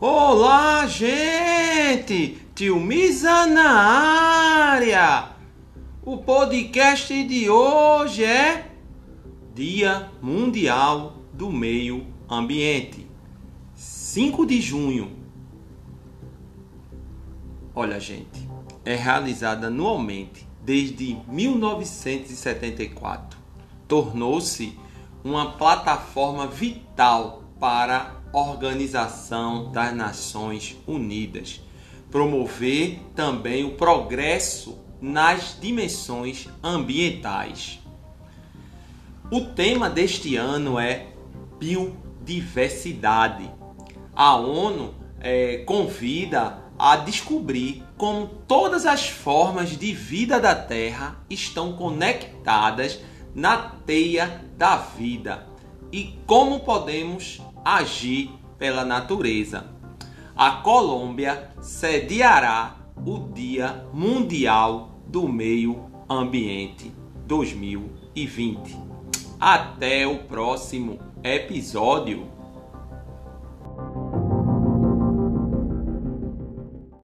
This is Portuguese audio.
Olá, gente! Tio Misa na área! O podcast de hoje é Dia Mundial do Meio Ambiente. 5 de junho. Olha, gente, é realizada anualmente desde 1974. Tornou-se uma plataforma vital para Organização das Nações Unidas. Promover também o progresso nas dimensões ambientais. O tema deste ano é biodiversidade. A ONU é, convida a descobrir como todas as formas de vida da Terra estão conectadas na teia da vida e como podemos agir pela natureza. A Colômbia sediará o Dia Mundial do Meio Ambiente 2020. Até o próximo episódio.